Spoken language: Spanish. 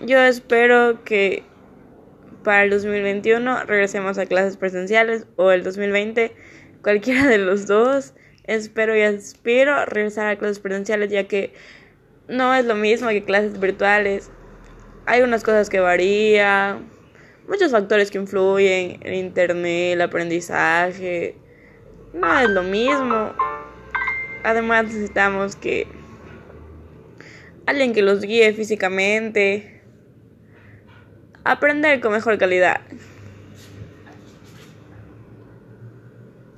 yo espero que para el 2021 regresemos a clases presenciales o el 2020, cualquiera de los dos. Espero y aspiro regresar a clases presenciales ya que no es lo mismo que clases virtuales. Hay unas cosas que varían, muchos factores que influyen, el internet, el aprendizaje. No es lo mismo. Además necesitamos que alguien que los guíe físicamente. Aprender con mejor calidad.